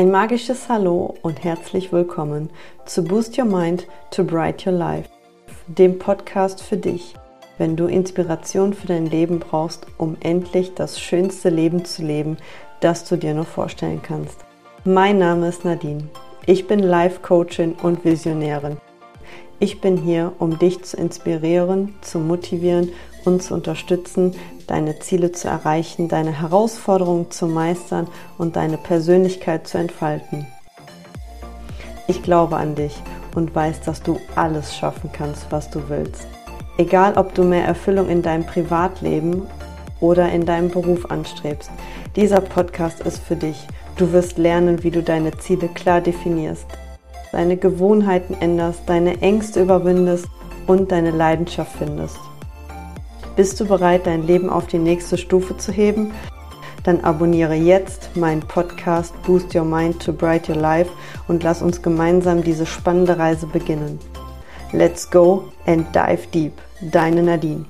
Ein magisches Hallo und herzlich willkommen zu Boost Your Mind to Bright Your Life, dem Podcast für dich, wenn du Inspiration für dein Leben brauchst, um endlich das schönste Leben zu leben, das du dir nur vorstellen kannst. Mein Name ist Nadine. Ich bin Life Coachin und Visionärin. Ich bin hier, um dich zu inspirieren, zu motivieren und zu unterstützen, deine Ziele zu erreichen, deine Herausforderungen zu meistern und deine Persönlichkeit zu entfalten. Ich glaube an dich und weiß, dass du alles schaffen kannst, was du willst. Egal, ob du mehr Erfüllung in deinem Privatleben oder in deinem Beruf anstrebst, dieser Podcast ist für dich. Du wirst lernen, wie du deine Ziele klar definierst, deine Gewohnheiten änderst, deine Ängste überwindest und deine Leidenschaft findest. Bist du bereit, dein Leben auf die nächste Stufe zu heben? Dann abonniere jetzt meinen Podcast Boost Your Mind to Bright Your Life und lass uns gemeinsam diese spannende Reise beginnen. Let's go and dive deep. Deine Nadine.